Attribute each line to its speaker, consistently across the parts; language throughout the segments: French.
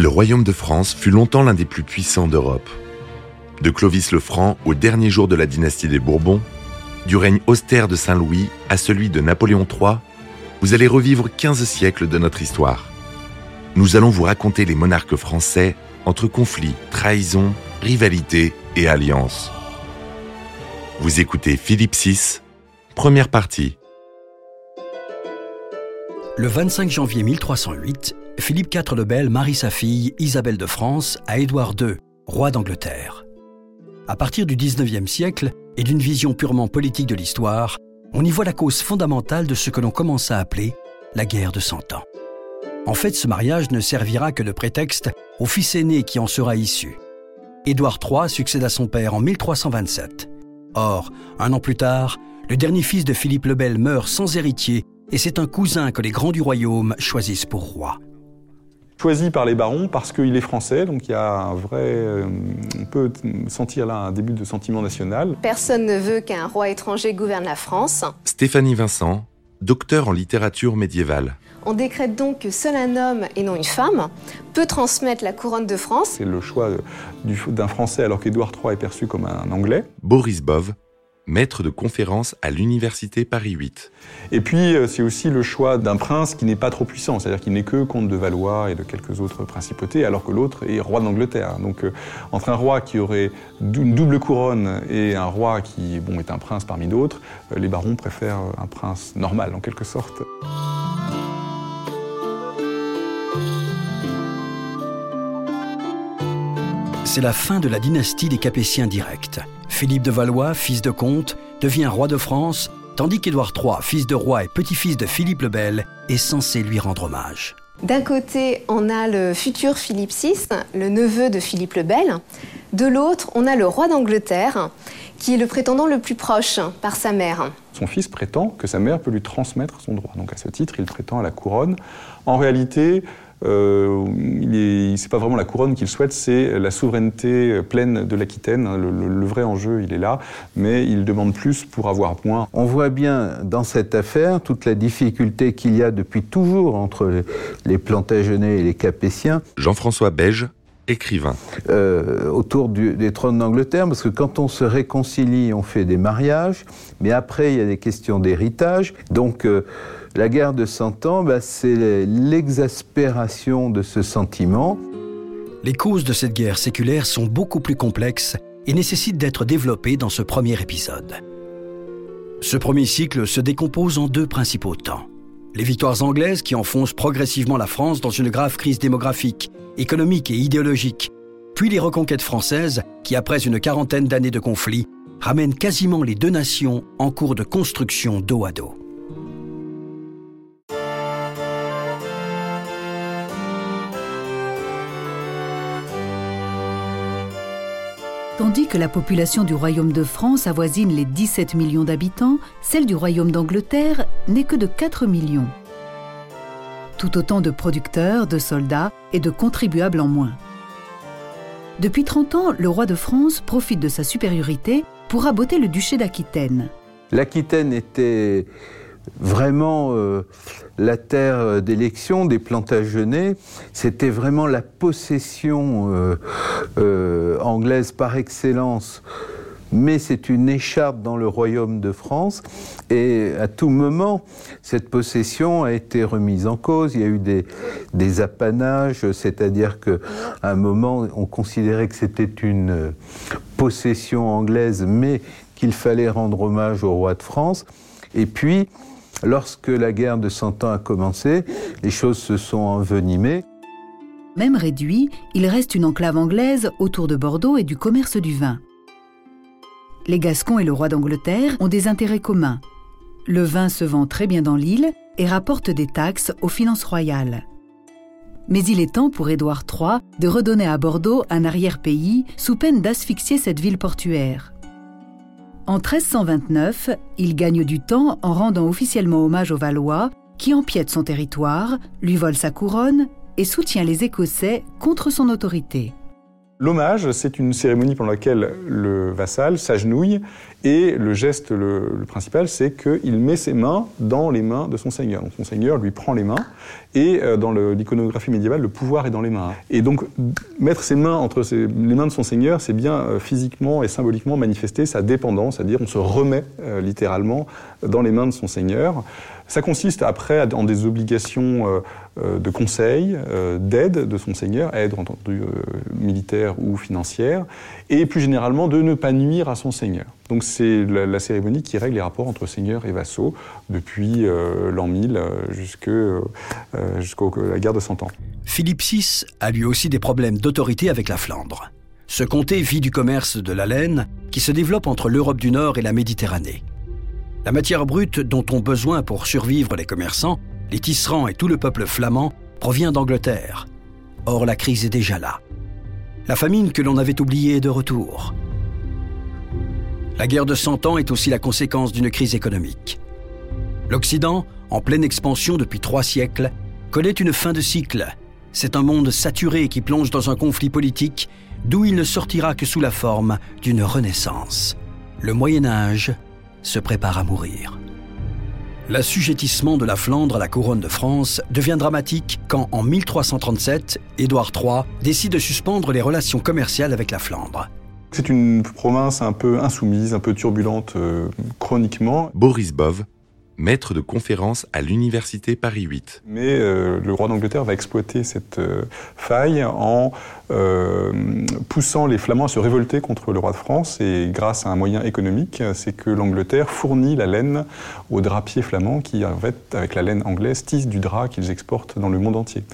Speaker 1: Le royaume de France fut longtemps l'un des plus puissants d'Europe. De Clovis le Franc au dernier jour de la dynastie des Bourbons, du règne austère de Saint-Louis à celui de Napoléon III, vous allez revivre 15 siècles de notre histoire. Nous allons vous raconter les monarques français entre conflits, trahisons, rivalités et alliances. Vous écoutez Philippe VI, première partie.
Speaker 2: Le 25 janvier 1308, Philippe IV le Bel marie sa fille Isabelle de France à Édouard II, roi d'Angleterre. À partir du 19e siècle et d'une vision purement politique de l'histoire, on y voit la cause fondamentale de ce que l'on commence à appeler la guerre de Cent Ans. En fait, ce mariage ne servira que de prétexte au fils aîné qui en sera issu. Édouard III succède à son père en 1327. Or, un an plus tard, le dernier fils de Philippe le Bel meurt sans héritier et c'est un cousin que les grands du royaume choisissent pour roi.
Speaker 3: Choisi par les barons parce qu'il est français, donc il y a un vrai. Euh, on peut sentir là un début de sentiment national.
Speaker 4: Personne ne veut qu'un roi étranger gouverne la France.
Speaker 1: Stéphanie Vincent, docteur en littérature médiévale.
Speaker 4: On décrète donc que seul un homme, et non une femme, peut transmettre la couronne de France.
Speaker 3: C'est le choix d'un Français alors qu'Édouard III est perçu comme un Anglais.
Speaker 1: Boris Bov, maître de conférence à l'université Paris 8.
Speaker 3: Et puis euh, c'est aussi le choix d'un prince qui n'est pas trop puissant, c'est-à-dire qu'il n'est que comte de Valois et de quelques autres principautés, alors que l'autre est roi d'Angleterre. Donc euh, entre un roi qui aurait une double couronne et un roi qui bon, est un prince parmi d'autres, euh, les barons préfèrent un prince normal en quelque sorte.
Speaker 2: C'est la fin de la dynastie des Capétiens directs. Philippe de Valois, fils de comte, devient roi de France, tandis qu'Édouard III, fils de roi et petit-fils de Philippe le Bel, est censé lui rendre hommage.
Speaker 4: D'un côté, on a le futur Philippe VI, le neveu de Philippe le Bel. De l'autre, on a le roi d'Angleterre, qui est le prétendant le plus proche par sa mère.
Speaker 3: Son fils prétend que sa mère peut lui transmettre son droit. Donc à ce titre, il prétend à la couronne. En réalité, euh, ce n'est pas vraiment la couronne qu'il souhaite, c'est la souveraineté pleine de l'Aquitaine. Le, vrai enjeu, il est là, mais il demande plus pour avoir moins.
Speaker 5: On voit bien dans cette affaire toute la difficulté qu'il y a depuis toujours entre les, Plantagenets et les Capétiens.
Speaker 1: Jean-François Beige, écrivain.
Speaker 5: Euh, autour des trônes d'Angleterre, parce que quand on se réconcilie, on fait des mariages, mais après, il y a des questions d'héritage. Donc, euh, la guerre de Cent Ans, bah, c'est l'exaspération de ce sentiment.
Speaker 2: Les causes de cette guerre séculaire sont beaucoup plus complexes et nécessitent d'être développées dans ce premier épisode. Ce premier cycle se décompose en deux principaux temps. Les victoires anglaises qui enfoncent progressivement la France dans une grave crise démographique, économique et idéologique, puis les reconquêtes françaises qui, après une quarantaine d'années de conflit, ramènent quasiment les deux nations en cours de construction dos à dos.
Speaker 6: Tandis que la population du royaume de France avoisine les 17 millions d'habitants, celle du royaume d'Angleterre n'est que de 4 millions. Tout autant de producteurs, de soldats et de contribuables en moins. Depuis 30 ans, le roi de France profite de sa supériorité pour raboter le duché d'Aquitaine.
Speaker 5: L'Aquitaine était vraiment euh, la terre d'élection des Plantagenets. C'était vraiment la possession euh, euh, anglaise par excellence. Mais c'est une écharpe dans le royaume de France et à tout moment, cette possession a été remise en cause. Il y a eu des, des apanages, c'est-à-dire qu'à un moment, on considérait que c'était une possession anglaise, mais qu'il fallait rendre hommage au roi de France. Et puis, Lorsque la guerre de Cent Ans a commencé, les choses se sont envenimées.
Speaker 6: Même réduit, il reste une enclave anglaise autour de Bordeaux et du commerce du vin. Les Gascons et le roi d'Angleterre ont des intérêts communs. Le vin se vend très bien dans l'île et rapporte des taxes aux finances royales. Mais il est temps pour Édouard III de redonner à Bordeaux un arrière-pays sous peine d'asphyxier cette ville portuaire. En 1329, il gagne du temps en rendant officiellement hommage aux Valois, qui empiètent son territoire, lui volent sa couronne et soutient les Écossais contre son autorité.
Speaker 3: L'hommage, c'est une cérémonie pendant laquelle le vassal s'agenouille et le geste le, principal, c'est qu'il met ses mains dans les mains de son seigneur. Donc son seigneur lui prend les mains et euh, dans l'iconographie médiévale, le pouvoir est dans les mains. Et donc mettre ses mains entre les mains de son seigneur, c'est bien euh, physiquement et symboliquement manifester sa dépendance, c'est-à-dire on se remet euh, littéralement dans les mains de son seigneur. Ça consiste après en des obligations euh, euh, de conseil, euh, d'aide de son seigneur, aide militaire ou financière, et plus généralement de ne pas nuire à son seigneur. Donc c'est la, cérémonie qui règle les rapports entre seigneur et vassaux depuis l'an 1000 jusqu'à la guerre de Cent Ans.
Speaker 2: Philippe VI a lui aussi des problèmes d'autorité avec la Flandre. Ce comté vit du commerce de la laine qui se développe entre l'Europe du Nord et la Méditerranée. La matière brute dont ont besoin pour survivre les commerçants, les tisserands et tout le peuple flamand provient d'Angleterre. Or, la crise est déjà là. La famine que l'on avait oubliée est de retour. La guerre de Cent Ans est aussi la conséquence d'une crise économique. L'Occident, en pleine expansion depuis trois siècles, connaît une fin de cycle. C'est un monde saturé qui plonge dans un conflit politique d'où il ne sortira que sous la forme d'une renaissance. Le Moyen Âge se prépare à mourir. L'assujettissement de la Flandre à la couronne de France devient dramatique quand, en 1337, Édouard III décide de suspendre les relations commerciales avec la Flandre.
Speaker 3: C'est une province un peu insoumise, un peu turbulente euh, chroniquement.
Speaker 1: Boris Bov, maître de conférence à l'université Paris 8.
Speaker 3: Mais euh, le roi d'Angleterre va exploiter cette euh, faille en euh, poussant les Flamands à se révolter contre le roi de France et grâce à un moyen économique, c'est que l'Angleterre fournit la laine aux drapiers flamands qui, en fait, avec la laine anglaise, tissent du drap qu'ils exportent dans le monde entier.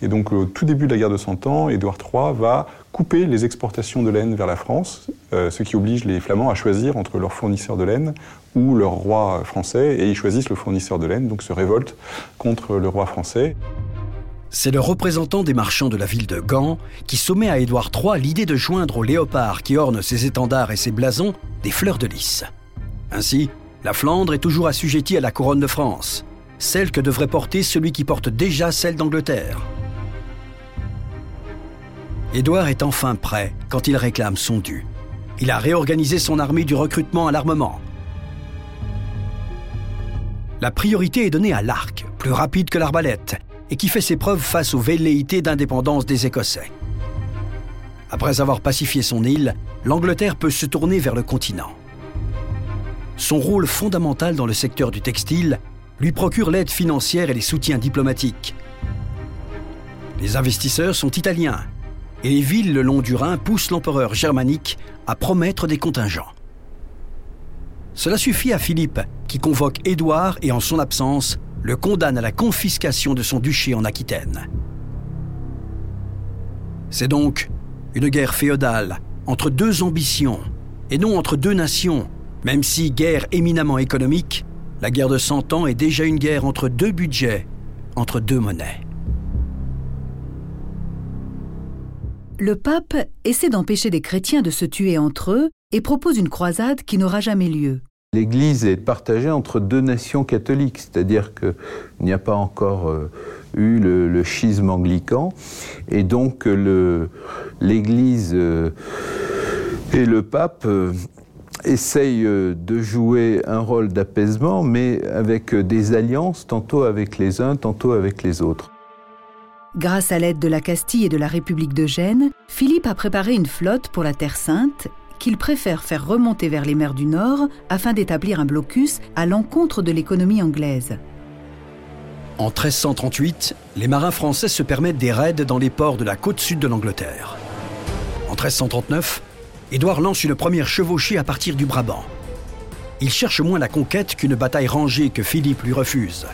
Speaker 3: Et donc, au tout début de la guerre de Cent Ans, Édouard III va couper les exportations de laine vers la France, ce qui oblige les Flamands à choisir entre leurs fournisseurs de laine ou leur roi français, et ils choisissent le fournisseur de laine, donc se révoltent contre le roi français.
Speaker 2: C'est le représentant des marchands de la ville de Gand qui sommet à Édouard III l'idée de joindre au léopard qui orne ses étendards et ses blasons des fleurs de lys. Ainsi, la Flandre est toujours assujettie à la couronne de France, celle que devrait porter celui qui porte déjà celle d'Angleterre. Édouard est enfin prêt quand il réclame son dû. Il a réorganisé son armée du recrutement à l'armement, la priorité est donnée à l'arc, plus rapide que l'arbalète, et qui fait ses preuves face aux velléités d'indépendance des Écossais. Après avoir pacifié son île, l'Angleterre peut se tourner vers le continent. Son rôle fondamental dans le secteur du textile lui procure l'aide financière et les soutiens diplomatiques. Les investisseurs sont italiens, et les villes le long du Rhin poussent l'empereur germanique à promettre des contingents. Cela suffit à Philippe, qui convoque Édouard et en son absence, le condamne à la confiscation de son duché en Aquitaine. C'est donc une guerre féodale entre deux ambitions, et non entre deux nations, même si guerre éminemment économique, la guerre de Cent Ans est déjà une guerre entre deux budgets, entre deux monnaies.
Speaker 6: Le pape essaie d'empêcher les chrétiens de se tuer entre eux et propose une croisade qui n'aura jamais lieu.
Speaker 5: L'Église est partagée entre deux nations catholiques, c'est-à-dire qu'il n'y a pas encore euh, eu le, schisme anglican, et donc l'Église euh, et le pape euh, essayent de jouer un rôle d'apaisement, mais avec des alliances, tantôt avec les uns, tantôt avec les autres.
Speaker 6: Grâce à l'aide de la Castille et de la République de Gênes, Philippe a préparé une flotte pour la Terre Sainte qu'il préfère faire remonter vers les mers du Nord afin d'établir un blocus à l'encontre de l'économie anglaise.
Speaker 2: En 1338, les marins français se permettent des raids dans les ports de la côte sud de l'Angleterre. En 1339, Édouard lance une première chevauchée à partir du Brabant. Il cherche moins la conquête qu'une bataille rangée que Philippe lui refuse.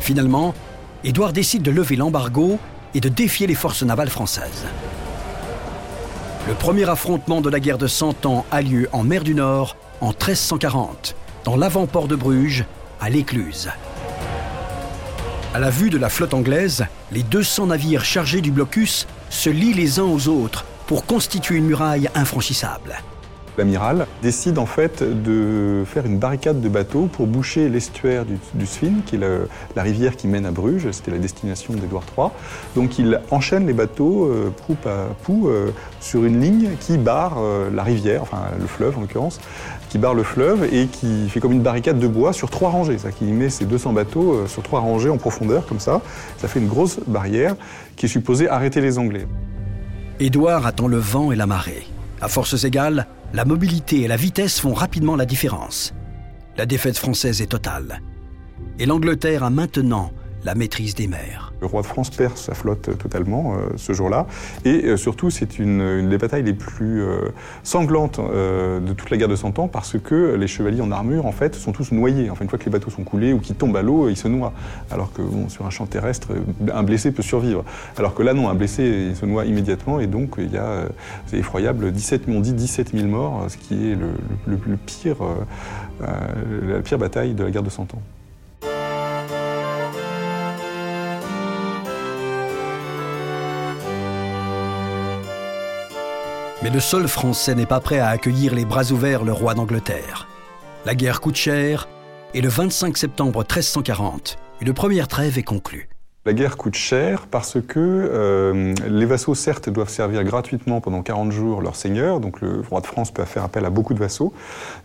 Speaker 2: Finalement, Édouard décide de lever l'embargo et de défier les forces navales françaises. Le premier affrontement de la guerre de Cent Ans a lieu en mer du Nord en 1340, dans l'avant-port de Bruges, à l'Écluse. À la vue de la flotte anglaise, les 200 navires chargés du blocus se lient les uns aux autres pour constituer une muraille infranchissable.
Speaker 3: L'amiral décide en fait de faire une barricade de bateaux pour boucher l'estuaire du, du qui est la rivière qui mène à Bruges. C'était la destination d'Édouard III. Donc il enchaîne les bateaux euh, proue à poux euh, sur une ligne qui barre euh, la rivière, enfin le fleuve en l'occurrence, qui barre le fleuve et qui fait comme une barricade de bois sur trois rangées. Ça, qui met ses 200 bateaux sur trois rangées en profondeur comme ça. Ça fait une grosse barrière qui est supposée arrêter les Anglais.
Speaker 2: Édouard attend le vent et la marée. À forces égales, la mobilité et la vitesse font rapidement la différence. La défaite française est totale. Et l'Angleterre a maintenant la maîtrise des mers.
Speaker 3: Le roi de France perd sa flotte totalement euh, ce jour-là. Et euh, surtout, c'est une, des batailles les plus euh, sanglantes de toute la guerre de Cent Ans parce que les chevaliers en armure, en fait, sont tous noyés. Une fois que les bateaux sont coulés ou qu'ils tombent à l'eau, ils se noient. Alors que sur un champ terrestre, un blessé peut survivre. Alors que là, non, un blessé, se noie immédiatement. Et donc, il y a, c'est effroyable, 17, on dit 17 000 morts, ce qui est le, pire, la pire bataille de la guerre de Cent Ans.
Speaker 2: Mais le sol français n'est pas prêt à accueillir les bras ouverts le roi d'Angleterre. La guerre coûte cher et le 25 septembre 1340, une première trêve est conclue.
Speaker 3: La guerre coûte cher parce que euh, les vassaux, certes, doivent servir gratuitement pendant 40 jours leur seigneur, donc le roi de France peut faire appel à beaucoup de vassaux,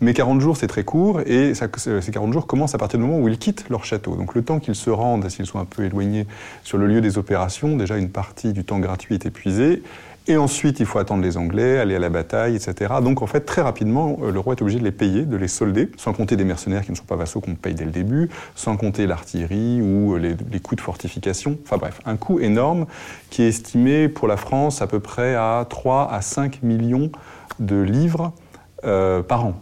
Speaker 3: mais 40 jours c'est très court et ça, ces 40 jours commencent à partir du moment où ils quittent leur château. Donc le temps qu'ils se rendent, s'ils sont un peu éloignés sur le lieu des opérations, déjà une partie du temps gratuit est épuisée et ensuite, il faut attendre les Anglais, aller à la bataille, etc. Donc, en fait, très rapidement, euh, le roi est obligé de les payer, de les solder, sans compter des mercenaires qui ne sont pas vassaux qu'on paye dès le début, sans compter l'artillerie ou les, coûts de fortification. Enfin bref, un coût énorme qui est estimé pour la France à peu près à 3 à 5 millions de livres euh, par an.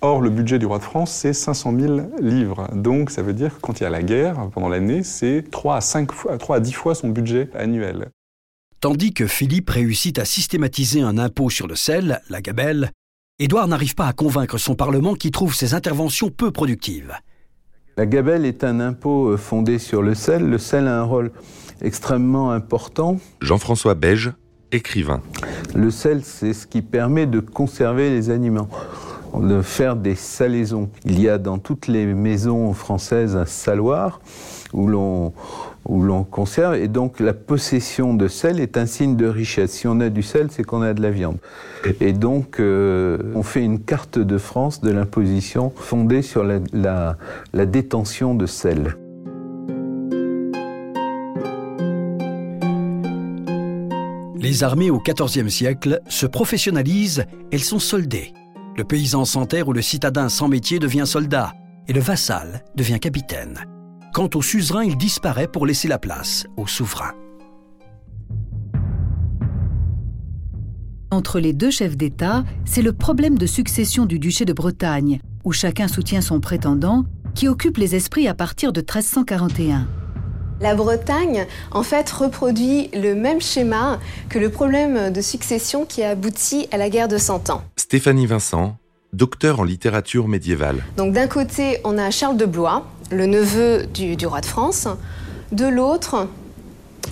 Speaker 3: Or, le budget du roi de France, c'est 500 000 livres. Donc, ça veut dire que quand il y a la guerre, pendant l'année, c'est 3 à, 5 fois, 3 à 10 fois son budget annuel.
Speaker 2: Tandis que Philippe réussit à systématiser un impôt sur le sel, la gabelle, Édouard n'arrive pas à convaincre son Parlement qui trouve ses interventions peu productives.
Speaker 5: La gabelle est un impôt euh, fondé sur le sel. Le sel a un rôle extrêmement important.
Speaker 1: Jean-François Beige, écrivain.
Speaker 5: Le sel, c'est ce qui permet de conserver les aliments, de faire des salaisons. Il y a dans toutes les maisons françaises un saloir où l'on où l'on conserve. Et donc la possession de sel est un signe de richesse. Si on a du sel, c'est qu'on a de la viande. Et donc euh, on fait une carte de France de l'imposition fondée sur la, la détention de sel.
Speaker 2: Les armées au XIVe siècle se professionnalisent, elles sont soldées. Le paysan sans terre ou le citadin sans métier devient soldat, et le vassal devient capitaine. Quant au suzerain, il disparaît pour laisser la place au souverain.
Speaker 6: Entre les deux chefs d'État, c'est le problème de succession du duché de Bretagne, où chacun soutient son prétendant, qui occupe les esprits à partir de 1341.
Speaker 4: La Bretagne, en fait, reproduit le même schéma que le problème de succession qui a abouti à la guerre de Cent Ans.
Speaker 1: Stéphanie Vincent, docteur en littérature médiévale.
Speaker 4: Donc d'un côté, on a Charles de Blois, le neveu du, roi de France. De l'autre,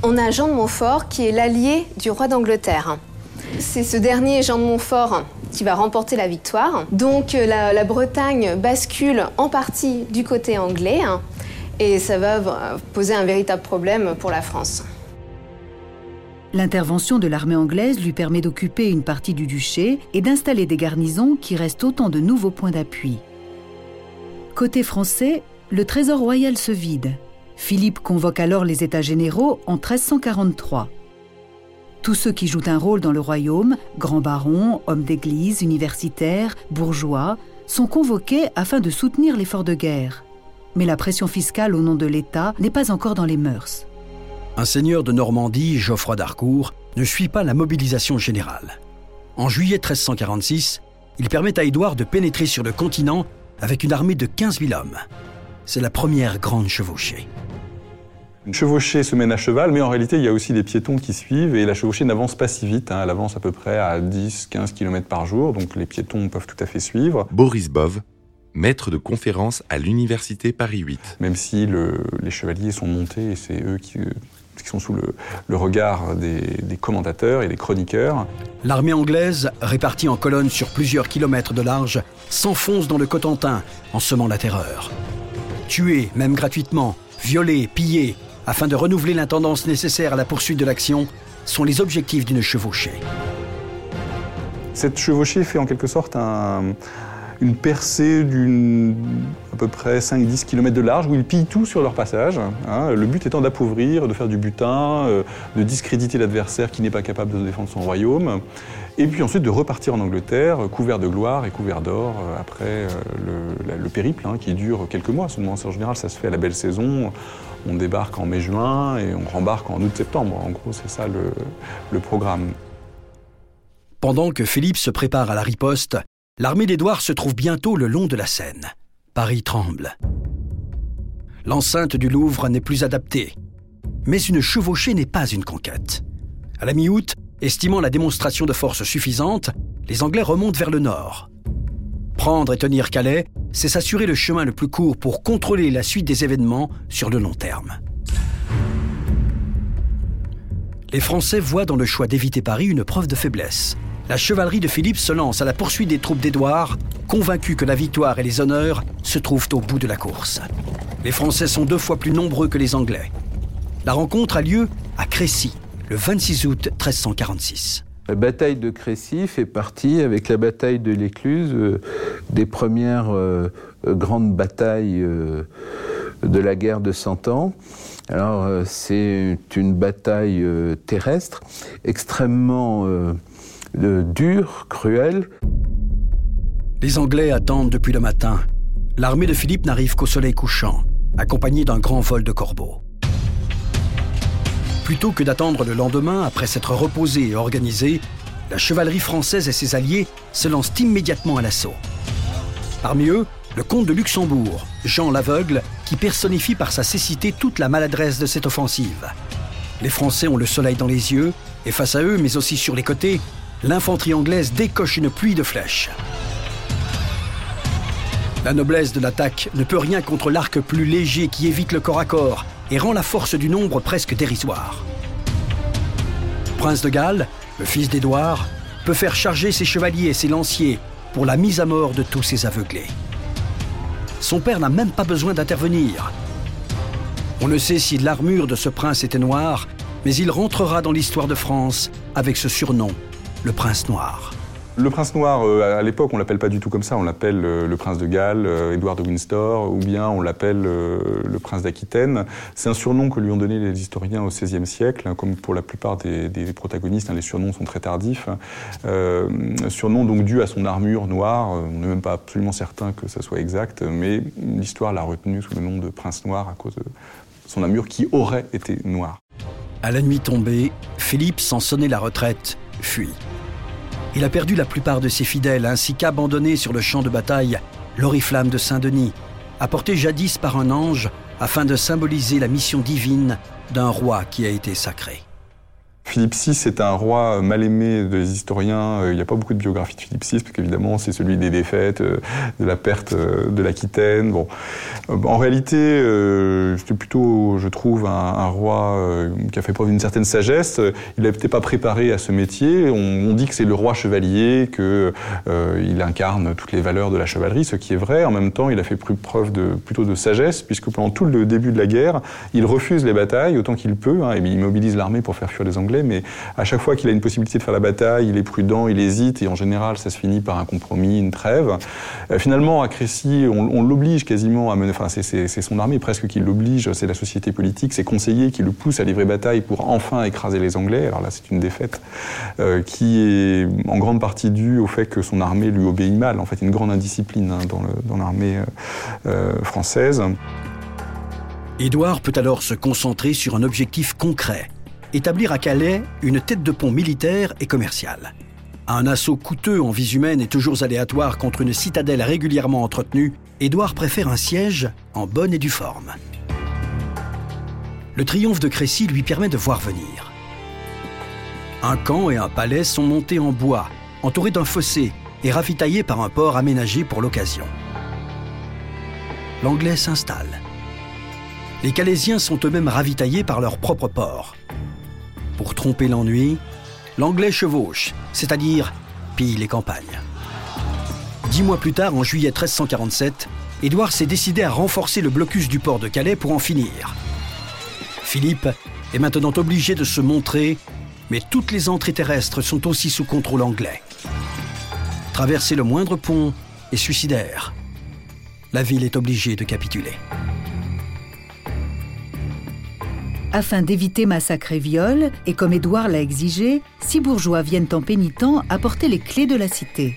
Speaker 4: on a Jean de Montfort, qui est l'allié du roi d'Angleterre. C'est ce dernier, Jean de Montfort, qui va remporter la victoire. Donc la, la Bretagne bascule en partie du côté anglais, hein, et ça va poser un véritable problème pour la France.
Speaker 6: L'intervention de l'armée anglaise lui permet d'occuper une partie du duché et d'installer des garnisons qui restent autant de nouveaux points d'appui. Côté français, le trésor royal se vide. Philippe convoque alors les États généraux en 1343. Tous ceux qui jouent un rôle dans le royaume, grands barons, hommes d'église, universitaires, bourgeois, sont convoqués afin de soutenir l'effort de guerre. Mais la pression fiscale au nom de l'État n'est pas encore dans les mœurs.
Speaker 2: Un seigneur de Normandie, Geoffroy d'Harcourt, ne suit pas la mobilisation générale. En juillet 1346, il permet à Édouard de pénétrer sur le continent avec une armée de 15 000 hommes c'est la première grande chevauchée.
Speaker 3: Une chevauchée se mène à cheval, mais en réalité, il y a aussi des piétons qui suivent et la chevauchée n'avance pas si vite. Hein. Elle avance à peu près à 10-15 km par jour, donc les piétons peuvent tout à fait suivre.
Speaker 1: Boris Bov, maître de conférence à l'université Paris 8.
Speaker 3: Même si les chevaliers sont montés et c'est eux qui, qui sont sous le, regard des, des, commentateurs et des chroniqueurs.
Speaker 2: L'armée anglaise, répartie en colonnes sur plusieurs kilomètres de large, s'enfonce dans le Cotentin en semant la terreur. Tuer, même gratuitement, violer, piller, afin de renouveler l'intendance nécessaire à la poursuite de l'action, sont les objectifs d'une chevauchée.
Speaker 3: Cette chevauchée fait en quelque sorte une percée d'une à peu près 5-10 km de large où ils pillent tout sur leur passage. Hein. le but étant d'appauvrir, de faire du butin, euh, de discréditer l'adversaire qui n'est pas capable de défendre son royaume. Et puis ensuite de repartir en Angleterre, couvert de gloire et couvert d'or, euh, après euh, le, périple hein, qui dure quelques mois seulement. En général, ça se fait à la belle saison. On débarque en mai-juin et on rembarque en août-septembre. En gros, c'est ça le programme.
Speaker 2: Pendant que Philippe se prépare à la riposte, l'armée d'Édouard se trouve bientôt le long de la Seine. Paris tremble. L'enceinte du Louvre n'est plus adaptée. Mais une chevauchée n'est pas une conquête. À la mi-août, estimant la démonstration de force suffisante, les Anglais remontent vers le nord. Prendre et tenir Calais, c'est s'assurer le chemin le plus court pour contrôler la suite des événements sur le long terme. Les Français voient dans le choix d'éviter Paris une preuve de faiblesse la chevalerie de Philippe se lance à la poursuite des troupes d'Édouard, convaincus que la victoire et les honneurs se trouvent au bout de la course. Les Français sont deux fois plus nombreux que les Anglais. La rencontre a lieu à Crécy, le 26 août 1346.
Speaker 5: La bataille de Crécy fait partie, avec la bataille de l'Écluse, euh, des premières euh, euh, grandes batailles de la guerre de Cent Ans. Alors, c'est une bataille terrestre extrêmement dur, cruel.
Speaker 2: Les Anglais attendent depuis le matin. L'armée de Philippe n'arrive qu'au soleil couchant, accompagnée d'un grand vol de corbeaux. Plutôt que d'attendre le lendemain, après s'être reposée et organisée, la chevalerie française et ses alliés se lancent immédiatement à l'assaut. Parmi eux, le comte de Luxembourg, Jean l'Aveugle, qui personnifie par sa cécité toute la maladresse de cette offensive. Les Français ont le soleil dans les yeux, et face à eux, mais aussi sur les côtés, l'infanterie anglaise décoche une pluie de flèches. La noblesse de l'attaque ne peut rien contre l'arc plus léger qui évite le corps à corps et rend la force du nombre presque dérisoire. Prince de Galles, le fils d'Édouard, peut faire charger ses chevaliers et ses lanciers pour la mise à mort de tous ses aveuglés. Son père n'a même pas besoin d'intervenir. On ne sait si l'armure de ce prince était noire, mais il rentrera dans l'histoire de France avec ce surnom le prince noir.
Speaker 3: Le prince noir, euh, à l'époque, on l'appelle pas du tout comme ça. On l'appelle euh, le prince de Galles, euh, Édouard de Windsor, ou bien on l'appelle le prince d'Aquitaine. C'est un surnom que lui ont donné les historiens au XVIe siècle, hein, comme pour la plupart des, protagonistes. Hein, les surnoms sont très tardifs. surnom donc dû à son armure noire. On n'est même pas absolument certain que ça soit exact, mais l'histoire l'a retenu sous le nom de prince noir à cause de son armure qui aurait été noire.
Speaker 2: À la nuit tombée, Philippe, sans sonner la retraite, fuit. Il a perdu la plupart de ses fidèles, ainsi qu'abandonné sur le champ de bataille l'oriflamme de Saint-Denis, apporté jadis par un ange afin de symboliser la mission divine d'un roi qui a été sacré.
Speaker 3: Philippe VI est un roi mal aimé des historiens. Euh, il n'y a pas beaucoup de biographies de Philippe VI, parce qu'évidemment, c'est celui des défaites, euh, de la perte euh, de l'Aquitaine. Bon. En réalité, c'était plutôt, je trouve, un, roi qui a fait preuve d'une certaine sagesse. Il n'était pas préparé à ce métier. On, dit que c'est le roi chevalier, qu'il incarne toutes les valeurs de la chevalerie, ce qui est vrai. En même temps, il a fait preuve de, plutôt de sagesse, puisque pendant tout le début de la guerre, il refuse les batailles autant qu'il peut, hein, et il mobilise l'armée pour faire fuir les Anglais mais à chaque fois qu'il a une possibilité de faire la bataille, il est prudent, il hésite, et en général, ça se finit par un compromis, une trêve. Euh, finalement, à Crécy, on, l'oblige quasiment à mener, enfin, c'est son armée presque qui l'oblige, c'est la société politique, ses conseillers qui le poussent à livrer bataille pour enfin écraser les Anglais. Alors là, c'est une défaite euh, qui est en grande partie due au fait que son armée lui obéit mal. En fait, une grande indiscipline hein, dans l'armée euh, française.
Speaker 2: Édouard peut alors se concentrer sur un objectif concret, établir à Calais une tête de pont militaire et commerciale. Un assaut coûteux en vie humaine et toujours aléatoire contre une citadelle régulièrement entretenue, Édouard préfère un siège en bonne et due forme. Le triomphe de Crécy lui permet de voir venir. Un camp et un palais sont montés en bois, entourés d'un fossé et ravitaillés par un port aménagé pour l'occasion. L'Anglais s'installe. les Calaisiens sont eux-mêmes ravitaillés par leur propre port. Pour tromper l'ennui, l'anglais chevauche, c'est-à-dire pille les campagnes. Dix mois plus tard, en juillet 1347, Édouard s'est décidé à renforcer le blocus du port de Calais pour en finir. Philippe est maintenant obligé de se montrer, mais toutes les entrées terrestres sont aussi sous contrôle anglais. Traverser le moindre pont est suicidaire. La ville est obligée de capituler.
Speaker 6: Afin d'éviter massacre et viol, et comme Édouard l'a exigé, six bourgeois viennent en pénitent apporter les clés de la cité.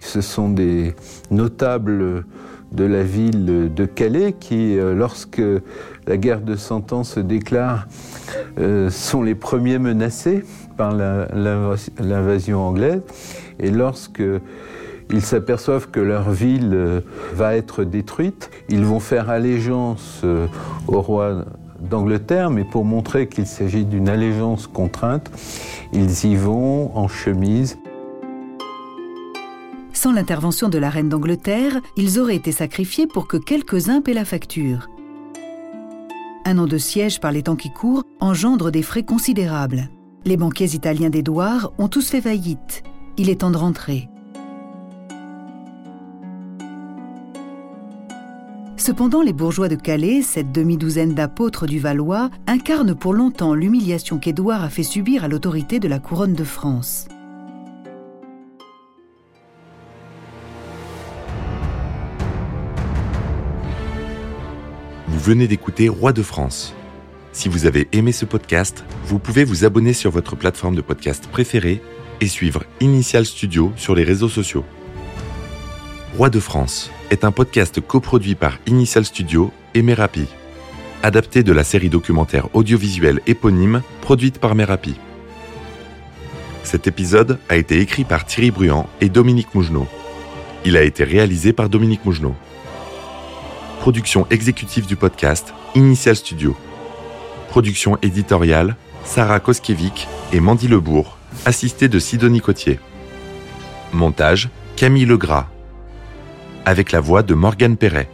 Speaker 5: Ce sont des notables de la ville de Calais qui, euh, lorsque la guerre de Cent Ans se déclare, euh, sont les premiers menacés par l'invasion anglaise. Et lorsque ils s'aperçoivent que leur ville euh, va être détruite. Ils vont faire allégeance euh, au roi d'Angleterre, mais pour montrer qu'il s'agit d'une allégeance contrainte, ils y vont en chemise.
Speaker 6: Sans l'intervention de la reine d'Angleterre, ils auraient été sacrifiés pour que quelques-uns paient la facture. Un an de siège par les temps qui courent engendre des frais considérables. Les banquiers italiens d'Édouard ont tous fait faillite. Il est temps de rentrer. Cependant, les bourgeois de Calais, cette demi-douzaine d'apôtres du Valois, incarnent pour longtemps l'humiliation qu'Édouard a fait subir à l'autorité de la couronne de France.
Speaker 1: Vous venez d'écouter Roi de France. Si vous avez aimé ce podcast, vous pouvez vous abonner sur votre plateforme de podcast préférée et suivre Initial Studio sur les réseaux sociaux. Roi de France est un podcast coproduit par Initial Studio et Merapi, adapté de la série documentaire audiovisuelle éponyme produite par Merapi. Cet épisode a été écrit par Thierry Bruand et Dominique Mougenot. Il a été réalisé par Dominique Mougenot. Production exécutive du podcast Initial Studio. Production éditoriale Sarah Koskiewicz et Mandy Lebourg, assistée de Sidonie Cotier. Montage Camille Legras avec la voix de Morgane Perret.